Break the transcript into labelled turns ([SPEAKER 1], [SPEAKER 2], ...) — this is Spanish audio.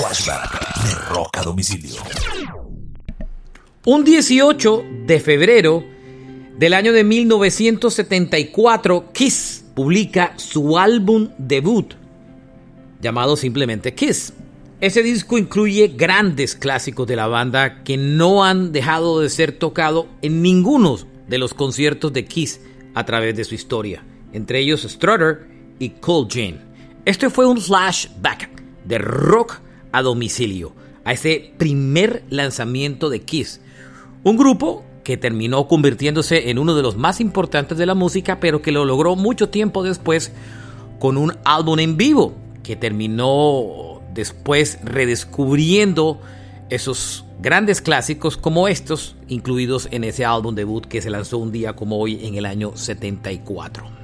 [SPEAKER 1] Flashback de Rock a Domicilio.
[SPEAKER 2] Un 18 de febrero del año de 1974, Kiss publica su álbum debut llamado simplemente Kiss. Ese disco incluye grandes clásicos de la banda que no han dejado de ser tocados en ninguno de los conciertos de Kiss a través de su historia, entre ellos Strutter y Cold Jane. Este fue un flashback de rock a domicilio a ese primer lanzamiento de Kiss, un grupo que terminó convirtiéndose en uno de los más importantes de la música, pero que lo logró mucho tiempo después con un álbum en vivo que terminó después redescubriendo esos grandes clásicos como estos, incluidos en ese álbum debut que se lanzó un día como hoy en el año 74.